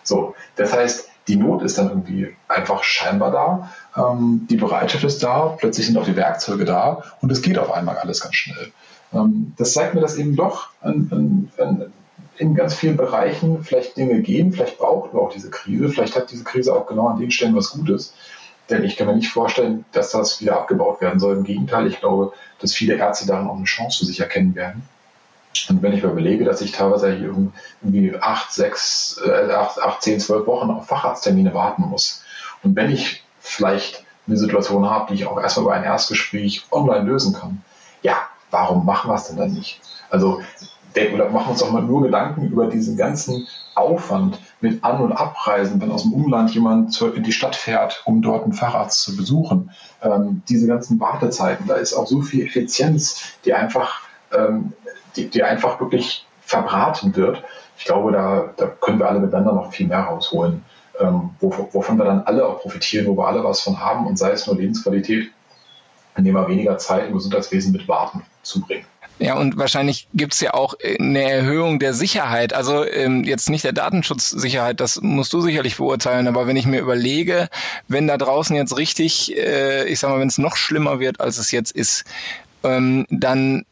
So, das heißt, die Not ist dann irgendwie einfach scheinbar da, ähm, die Bereitschaft ist da, plötzlich sind auch die Werkzeuge da und es geht auf einmal alles ganz schnell. Ähm, das zeigt mir, dass eben doch an, an, an, in ganz vielen Bereichen vielleicht Dinge gehen, vielleicht braucht man auch diese Krise, vielleicht hat diese Krise auch genau an den Stellen was Gutes. Denn ich kann mir nicht vorstellen, dass das wieder abgebaut werden soll. Im Gegenteil, ich glaube, dass viele Ärzte darin auch eine Chance für sich erkennen werden. Und wenn ich mir überlege, dass ich teilweise irgendwie acht, sechs, äh, acht, acht, zehn, zwölf Wochen auf Facharzttermine warten muss. Und wenn ich vielleicht eine Situation habe, die ich auch erstmal über ein Erstgespräch online lösen kann, ja, warum machen wir es denn dann nicht? Also denken oder machen wir uns doch mal nur Gedanken über diesen ganzen Aufwand mit An- und Abreisen, wenn aus dem Umland jemand in die Stadt fährt, um dort einen Facharzt zu besuchen. Ähm, diese ganzen Wartezeiten, da ist auch so viel Effizienz, die einfach ähm, die, die einfach wirklich verbraten wird. Ich glaube, da, da können wir alle miteinander noch viel mehr rausholen, ähm, wovon wir dann alle auch profitieren, wo wir alle was von haben und sei es nur Lebensqualität, indem wir weniger Zeit im Gesundheitswesen mit Warten zubringen. Ja, und wahrscheinlich gibt's ja auch eine Erhöhung der Sicherheit. Also ähm, jetzt nicht der Datenschutzsicherheit, das musst du sicherlich beurteilen, aber wenn ich mir überlege, wenn da draußen jetzt richtig, äh, ich sag mal, wenn es noch schlimmer wird, als es jetzt ist, ähm, dann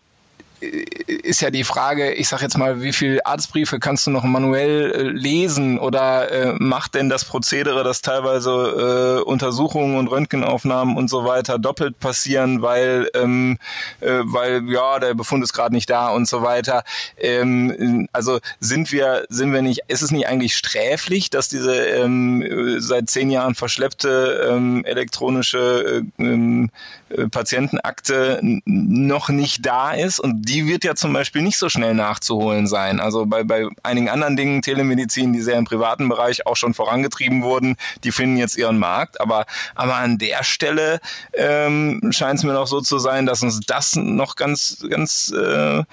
ist ja die Frage, ich sage jetzt mal, wie viele Arztbriefe kannst du noch manuell äh, lesen oder äh, macht denn das Prozedere, dass teilweise äh, Untersuchungen und Röntgenaufnahmen und so weiter doppelt passieren, weil, ähm, äh, weil ja, der Befund ist gerade nicht da und so weiter. Ähm, also sind wir, sind wir nicht, ist es nicht eigentlich sträflich, dass diese ähm, seit zehn Jahren verschleppte ähm, elektronische äh, ähm, äh, Patientenakte noch nicht da ist und die wird ja zum Beispiel nicht so schnell nachzuholen sein. Also bei, bei einigen anderen Dingen, Telemedizin, die sehr im privaten Bereich auch schon vorangetrieben wurden, die finden jetzt ihren Markt. Aber, aber an der Stelle ähm, scheint es mir noch so zu sein, dass uns das noch ganz, ganz äh, äh,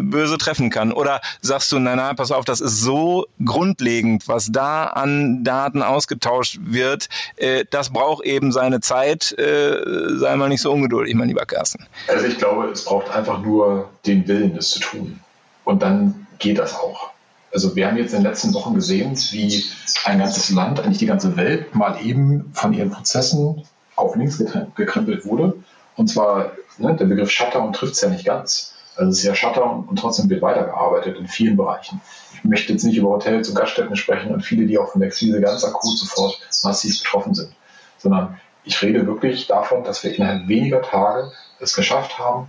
böse treffen kann. Oder sagst du, nein, nein, pass auf, das ist so grundlegend, was da an Daten ausgetauscht wird, äh, das braucht eben seine Zeit, äh, sei mal nicht so ungeduldig, mein lieber Carsten. Also ich glaube, es braucht einfach nur den Willen, das zu tun. Und dann geht das auch. Also wir haben jetzt in den letzten Wochen gesehen, wie ein ganzes Land, eigentlich die ganze Welt, mal eben von ihren Prozessen auf links gekrempelt wurde. Und zwar, ne, der Begriff Shutdown trifft es ja nicht ganz. Also es ist ja Shutdown und trotzdem wird weitergearbeitet in vielen Bereichen. Ich möchte jetzt nicht über Hotels und Gaststätten sprechen und viele, die auch von der Krise ganz akut sofort massiv betroffen sind, sondern ich rede wirklich davon, dass wir innerhalb weniger Tage es geschafft haben,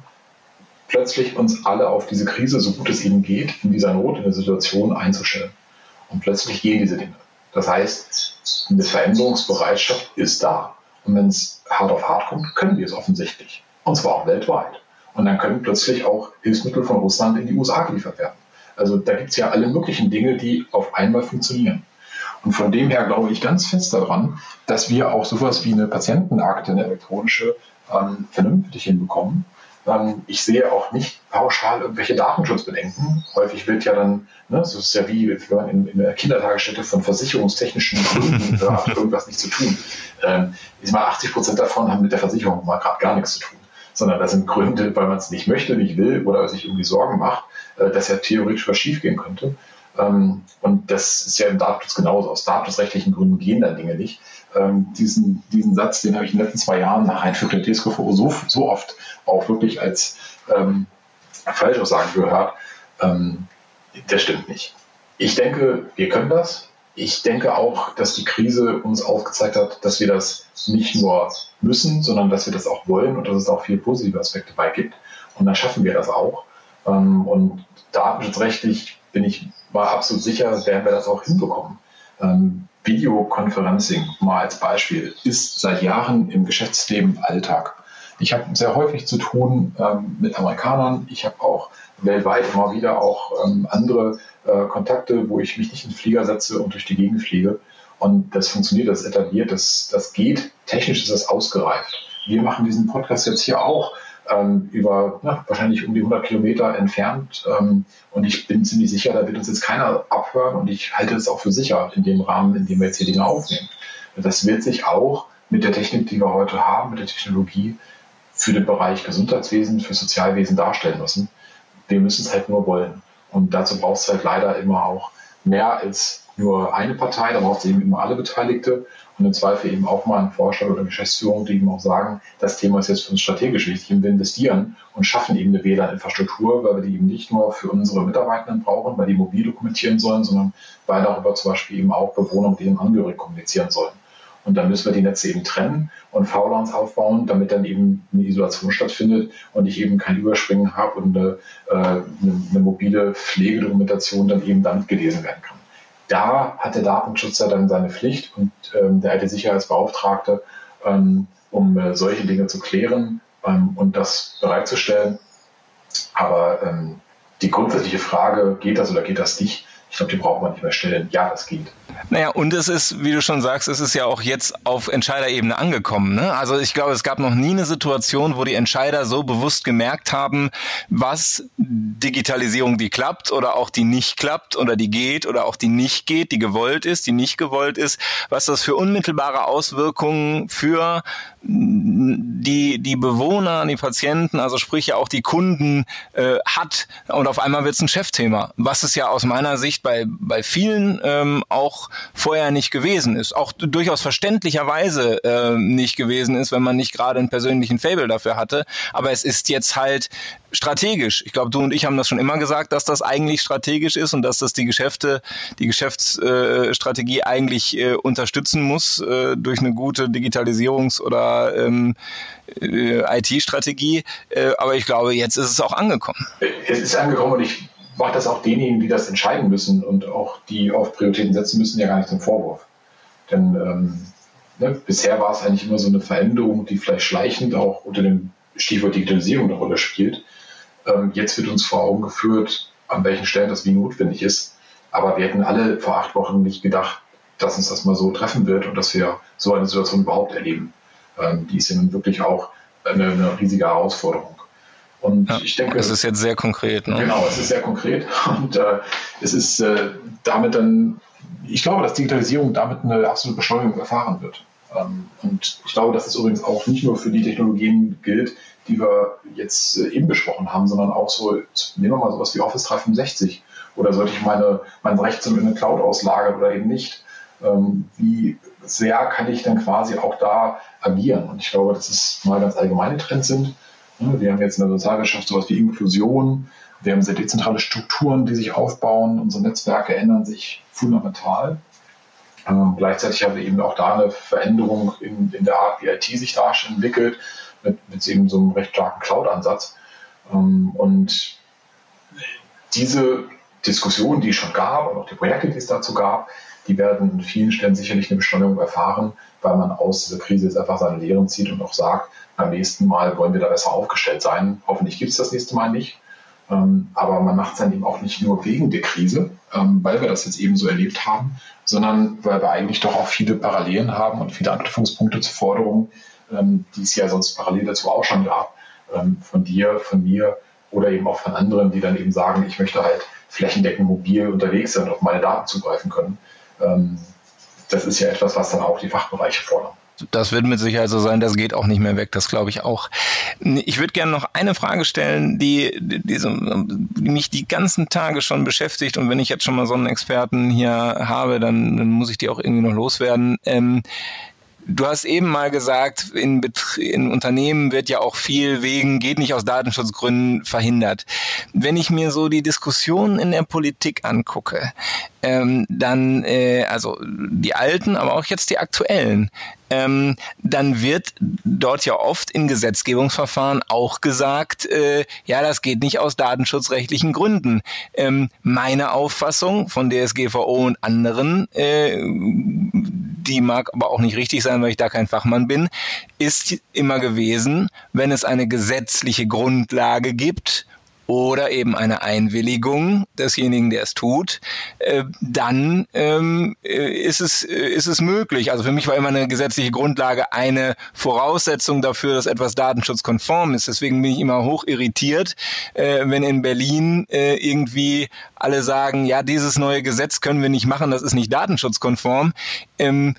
plötzlich uns alle auf diese Krise, so gut es eben geht, in dieser Not, in der Situation einzustellen. Und plötzlich gehen diese Dinge. Das heißt, eine Veränderungsbereitschaft ist da. Und wenn es hart auf hart kommt, können wir es offensichtlich. Und zwar auch weltweit. Und dann können plötzlich auch Hilfsmittel von Russland in die USA geliefert werden. Also da gibt es ja alle möglichen Dinge, die auf einmal funktionieren. Und von dem her glaube ich ganz fest daran, dass wir auch sowas wie eine Patientenakte, eine elektronische, ähm, vernünftig hinbekommen ich sehe auch nicht pauschal irgendwelche Datenschutzbedenken. Häufig wird ja dann, ne, das ist ja wie, wenn man in, in der Kindertagesstätte von versicherungstechnischen Gründen hat irgendwas nicht zu tun. Ähm, ich mal 80 Prozent davon haben mit der Versicherung mal gerade gar nichts zu tun. Sondern das sind Gründe, weil man es nicht möchte, nicht will oder sich irgendwie Sorgen macht, äh, dass ja theoretisch was schiefgehen könnte. Ähm, und das ist ja im Datenschutz genauso. Aus datenschutzrechtlichen Gründen gehen dann Dinge nicht. Ähm, diesen, diesen Satz, den habe ich in den letzten zwei Jahren nach Einführung der DSGVO so, so oft auch wirklich als ähm, Falschaussagen gehört. Ähm, der stimmt nicht. Ich denke, wir können das. Ich denke auch, dass die Krise uns aufgezeigt hat, dass wir das nicht nur müssen, sondern dass wir das auch wollen und dass es auch viele positive Aspekte bei gibt. Und dann schaffen wir das auch. Ähm, und datenschutzrechtlich bin ich mal absolut sicher, werden wir das auch hinbekommen. Ähm, Videoconferencing mal als Beispiel ist seit Jahren im Geschäftsleben Alltag. Ich habe sehr häufig zu tun ähm, mit Amerikanern. Ich habe auch weltweit immer wieder auch ähm, andere äh, Kontakte, wo ich mich nicht in den Flieger setze und durch die Gegend fliege. Und das funktioniert, das etabliert, das, das geht. Technisch ist das ausgereift. Wir machen diesen Podcast jetzt hier auch ähm, über na, wahrscheinlich um die 100 Kilometer entfernt. Ähm, und ich bin ziemlich sicher, da wird uns jetzt keiner abhören. Und ich halte es auch für sicher in dem Rahmen, in dem wir jetzt hier Dinge aufnehmen. Das wird sich auch mit der Technik, die wir heute haben, mit der Technologie für den Bereich Gesundheitswesen, für Sozialwesen darstellen müssen. Wir müssen es halt nur wollen. Und dazu braucht es halt leider immer auch mehr als nur eine Partei, da braucht es eben immer alle Beteiligte und im Zweifel eben auch mal einen Vorstand oder Geschäftsführung, die eben auch sagen, das Thema ist jetzt für uns strategisch wichtig und wir investieren und schaffen eben eine WLAN-Infrastruktur, weil wir die eben nicht nur für unsere Mitarbeitenden brauchen, weil die mobil dokumentieren sollen, sondern weil darüber zum Beispiel eben auch Bewohner mit ihren Angehörigen kommunizieren sollen. Und dann müssen wir die Netze eben trennen und VLANs aufbauen, damit dann eben eine Isolation stattfindet und ich eben kein Überspringen habe und eine, äh, eine, eine mobile Pflegedokumentation dann eben damit gelesen werden kann. Da hat der Datenschützer dann seine Pflicht und ähm, der IT-Sicherheitsbeauftragte, ähm, um äh, solche Dinge zu klären ähm, und das bereitzustellen. Aber ähm, die grundsätzliche Frage, geht das oder geht das nicht, ich glaube, die braucht man nicht mehr stellen. Ja, das geht. Naja, und es ist, wie du schon sagst, es ist ja auch jetzt auf Entscheiderebene angekommen. Ne? Also ich glaube, es gab noch nie eine Situation, wo die Entscheider so bewusst gemerkt haben, was Digitalisierung, die klappt oder auch die nicht klappt oder die geht oder auch die nicht geht, die gewollt ist, die nicht gewollt ist, was das für unmittelbare Auswirkungen für die, die Bewohner, die Patienten, also sprich ja auch die Kunden äh, hat. Und auf einmal wird es ein Chefthema, was es ja aus meiner Sicht bei, bei vielen ähm, auch vorher nicht gewesen ist. Auch durchaus verständlicherweise äh, nicht gewesen ist, wenn man nicht gerade einen persönlichen Fable dafür hatte. Aber es ist jetzt halt strategisch. Ich glaube, du und ich haben das schon immer gesagt, dass das eigentlich strategisch ist und dass das die Geschäfte, die Geschäftsstrategie äh, eigentlich äh, unterstützen muss äh, durch eine gute Digitalisierungs- oder ähm, äh, IT-Strategie. Äh, aber ich glaube, jetzt ist es auch angekommen. Es ist angekommen und ich mache das auch denjenigen, die das entscheiden müssen und auch die auf Prioritäten setzen müssen, ja gar nicht zum Vorwurf. Denn ähm, ne, bisher war es eigentlich immer so eine Veränderung, die vielleicht schleichend auch unter dem Stichwort Digitalisierung eine Rolle spielt. Ähm, jetzt wird uns vor Augen geführt, an welchen Stellen das wie notwendig ist. Aber wir hätten alle vor acht Wochen nicht gedacht, dass uns das mal so treffen wird und dass wir so eine Situation überhaupt erleben. Ähm, die ist ja nun wirklich auch eine, eine riesige Herausforderung. Und ja, ich denke, es ist jetzt sehr konkret. Ne? Genau, es ist sehr konkret und äh, es ist äh, damit dann, ich glaube, dass Digitalisierung damit eine absolute Beschleunigung erfahren wird. Ähm, und ich glaube, dass das übrigens auch nicht nur für die Technologien gilt, die wir jetzt äh, eben besprochen haben, sondern auch so, nehmen wir mal sowas wie Office 365 oder sollte ich meine, mein Recht in eine Cloud auslagern oder eben nicht. Ähm, wie sehr kann ich dann quasi auch da agieren? Und ich glaube, dass es mal ganz allgemeine Trends sind. Wir haben jetzt in der Sozialwirtschaft sowas wie Inklusion. Wir haben sehr dezentrale Strukturen, die sich aufbauen. Unsere Netzwerke ändern sich fundamental. Ähm, gleichzeitig haben wir eben auch da eine Veränderung in, in der Art, wie IT sich da entwickelt mit, mit eben so einem recht starken Cloud-Ansatz. Ähm, und diese Diskussion, die es schon gab und auch die Projekte, die es dazu gab, die werden an vielen Stellen sicherlich eine Beschleunigung erfahren, weil man aus dieser Krise jetzt einfach seine Lehren zieht und auch sagt, beim nächsten Mal wollen wir da besser aufgestellt sein. Hoffentlich gibt es das nächste Mal nicht. Ähm, aber man macht es dann eben auch nicht nur wegen der Krise, ähm, weil wir das jetzt eben so erlebt haben, sondern weil wir eigentlich doch auch viele Parallelen haben und viele Anknüpfungspunkte zu Forderungen, ähm, die es ja sonst parallel dazu auch schon gab, von dir, von mir oder eben auch von anderen, die dann eben sagen, ich möchte halt flächendeckend mobil unterwegs sein und auf meine Daten zugreifen können. Ähm, das ist ja etwas, was dann auch die Fachbereiche fordern. Das wird mit Sicherheit so sein, das geht auch nicht mehr weg, das glaube ich auch. Ich würde gerne noch eine Frage stellen, die, die, die, mich die ganzen Tage schon beschäftigt und wenn ich jetzt schon mal so einen Experten hier habe, dann, dann muss ich die auch irgendwie noch loswerden. Ähm, Du hast eben mal gesagt, in, in, Unternehmen wird ja auch viel wegen, geht nicht aus Datenschutzgründen verhindert. Wenn ich mir so die Diskussionen in der Politik angucke, ähm, dann, äh, also die alten, aber auch jetzt die aktuellen, ähm, dann wird dort ja oft in Gesetzgebungsverfahren auch gesagt, äh, ja, das geht nicht aus datenschutzrechtlichen Gründen. Ähm, meine Auffassung von DSGVO und anderen, äh, die mag aber auch nicht richtig sein, weil ich da kein Fachmann bin, ist immer gewesen, wenn es eine gesetzliche Grundlage gibt, oder eben eine Einwilligung desjenigen, der es tut, äh, dann ähm, äh, ist, es, äh, ist es möglich. Also für mich war immer eine gesetzliche Grundlage eine Voraussetzung dafür, dass etwas datenschutzkonform ist. Deswegen bin ich immer hoch irritiert, äh, wenn in Berlin äh, irgendwie alle sagen, ja, dieses neue Gesetz können wir nicht machen, das ist nicht datenschutzkonform. Ähm,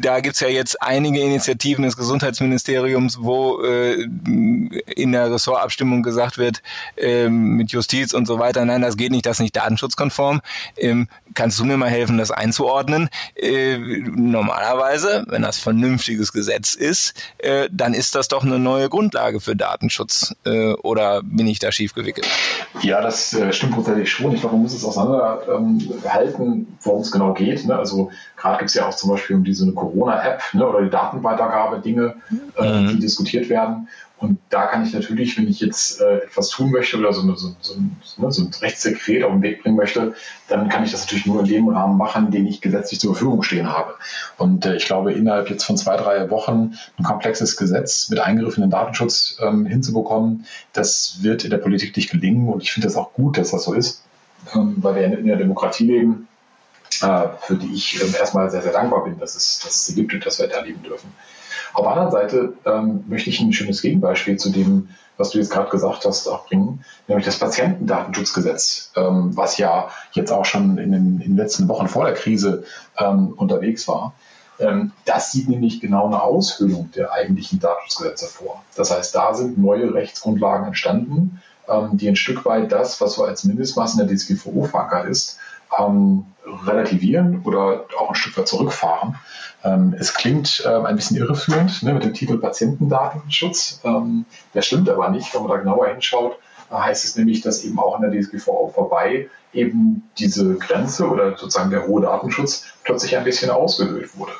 da gibt's ja jetzt einige Initiativen des Gesundheitsministeriums, wo äh, in der Ressortabstimmung gesagt wird, ähm, mit Justiz und so weiter, nein, das geht nicht, das ist nicht datenschutzkonform. Ähm, kannst du mir mal helfen, das einzuordnen? Äh, normalerweise, wenn das vernünftiges Gesetz ist, äh, dann ist das doch eine neue Grundlage für Datenschutz. Äh, oder bin ich da schief gewickelt? Ja, das äh, stimmt tatsächlich schon. Ich glaube, man muss es auseinanderhalten, ähm, worum es genau geht. Ne? Also gerade gibt es ja auch zum Beispiel um diese Corona-App ne, oder die Datenweitergabe Dinge, äh, mhm. die diskutiert werden. Und da kann ich natürlich, wenn ich jetzt äh, etwas tun möchte oder so, so, so, ne, so ein Rechtssekret auf den Weg bringen möchte, dann kann ich das natürlich nur in dem Rahmen machen, den ich gesetzlich zur Verfügung stehen habe. Und äh, ich glaube, innerhalb jetzt von zwei, drei Wochen ein komplexes Gesetz mit Eingriffen in den Datenschutz ähm, hinzubekommen, das wird in der Politik nicht gelingen. Und ich finde das auch gut, dass das so ist, ähm, weil wir in der Demokratie leben, für die ich äh, erstmal sehr, sehr dankbar bin, dass es, dass es sie gibt und dass wir erleben dürfen. Auf der anderen Seite ähm, möchte ich ein schönes Gegenbeispiel zu dem, was du jetzt gerade gesagt hast, auch bringen, nämlich das Patientendatenschutzgesetz, ähm, was ja jetzt auch schon in den, in den letzten Wochen vor der Krise ähm, unterwegs war. Ähm, das sieht nämlich genau eine Aushöhlung der eigentlichen Datenschutzgesetze vor. Das heißt, da sind neue Rechtsgrundlagen entstanden, ähm, die ein Stück weit das, was so als Mindestmaß in der DSGVO verankert ist, ähm, relativieren oder auch ein Stück weit zurückfahren. Ähm, es klingt ähm, ein bisschen irreführend ne, mit dem Titel Patientendatenschutz. Ähm, das stimmt aber nicht. Wenn man da genauer hinschaut, heißt es nämlich, dass eben auch in der DSGVO vorbei eben diese Grenze oder sozusagen der hohe Datenschutz plötzlich ein bisschen ausgehöhlt wurde.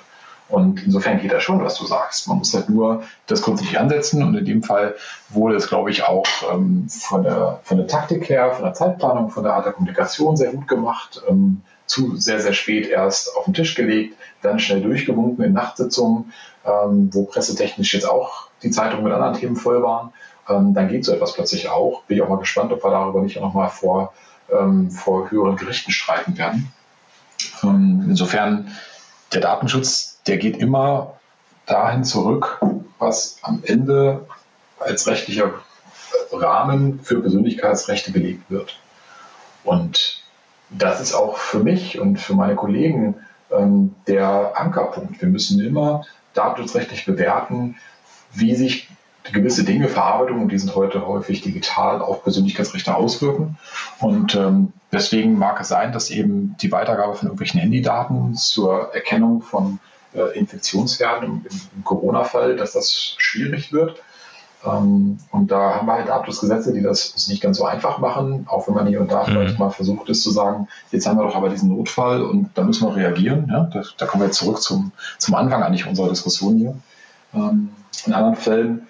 Und insofern geht das schon, was du sagst. Man muss halt nur das grundsätzlich ansetzen und in dem Fall wurde es, glaube ich, auch ähm, von, der, von der Taktik her, von der Zeitplanung, von der Art der Kommunikation sehr gut gemacht. Ähm, zu sehr, sehr spät erst auf den Tisch gelegt, dann schnell durchgewunken in Nachtsitzungen, ähm, wo pressetechnisch jetzt auch die Zeitungen mit anderen Themen voll waren. Ähm, dann geht so etwas plötzlich auch. Bin ich auch mal gespannt, ob wir darüber nicht nochmal vor, ähm, vor höheren Gerichten streiten werden. Ähm, insofern, der Datenschutz, der geht immer dahin zurück, was am Ende als rechtlicher Rahmen für Persönlichkeitsrechte gelegt wird. Und das ist auch für mich und für meine Kollegen ähm, der Ankerpunkt. Wir müssen immer datenschutzrechtlich bewerten, wie sich gewisse Dinge, Verarbeitungen, die sind heute häufig digital, auf Persönlichkeitsrechte auswirken. Und ähm, deswegen mag es sein, dass eben die Weitergabe von irgendwelchen Handydaten zur Erkennung von äh, Infektionswerten im, im Corona-Fall, dass das schwierig wird. Ähm, und da haben wir halt Abschlussgesetze, die das nicht ganz so einfach machen, auch wenn man hier und da mhm. vielleicht mal versucht ist zu sagen, jetzt haben wir doch aber diesen Notfall und da müssen wir reagieren. Ja? Da, da kommen wir jetzt zurück zum, zum Anfang eigentlich unserer Diskussion hier. Ähm, in anderen Fällen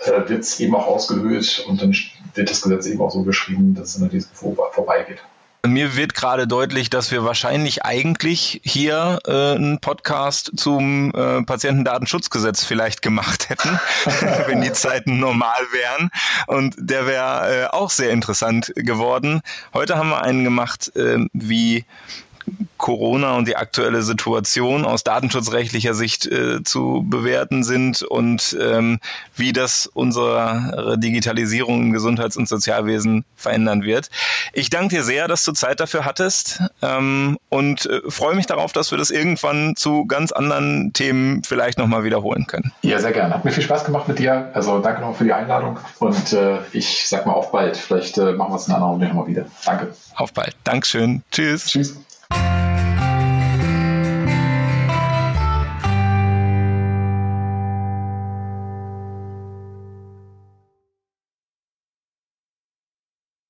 äh, wird es eben auch ausgehöhlt und dann wird das Gesetz eben auch so geschrieben, dass es in der DSGVO vorbeigeht. Mir wird gerade deutlich, dass wir wahrscheinlich eigentlich hier äh, einen Podcast zum äh, Patientendatenschutzgesetz vielleicht gemacht hätten, wenn die Zeiten normal wären. Und der wäre äh, auch sehr interessant geworden. Heute haben wir einen gemacht, äh, wie Corona und die aktuelle Situation aus datenschutzrechtlicher Sicht äh, zu bewerten sind und ähm, wie das unsere Digitalisierung im Gesundheits- und Sozialwesen verändern wird. Ich danke dir sehr, dass du Zeit dafür hattest ähm, und äh, freue mich darauf, dass wir das irgendwann zu ganz anderen Themen vielleicht nochmal wiederholen können. Ja, sehr gerne. Hat mir viel Spaß gemacht mit dir. Also danke nochmal für die Einladung und äh, ich sag mal auf bald. Vielleicht äh, machen wir es in einer anderen Runde nochmal wieder. Danke. Auf bald. Dankeschön. Tschüss. Tschüss.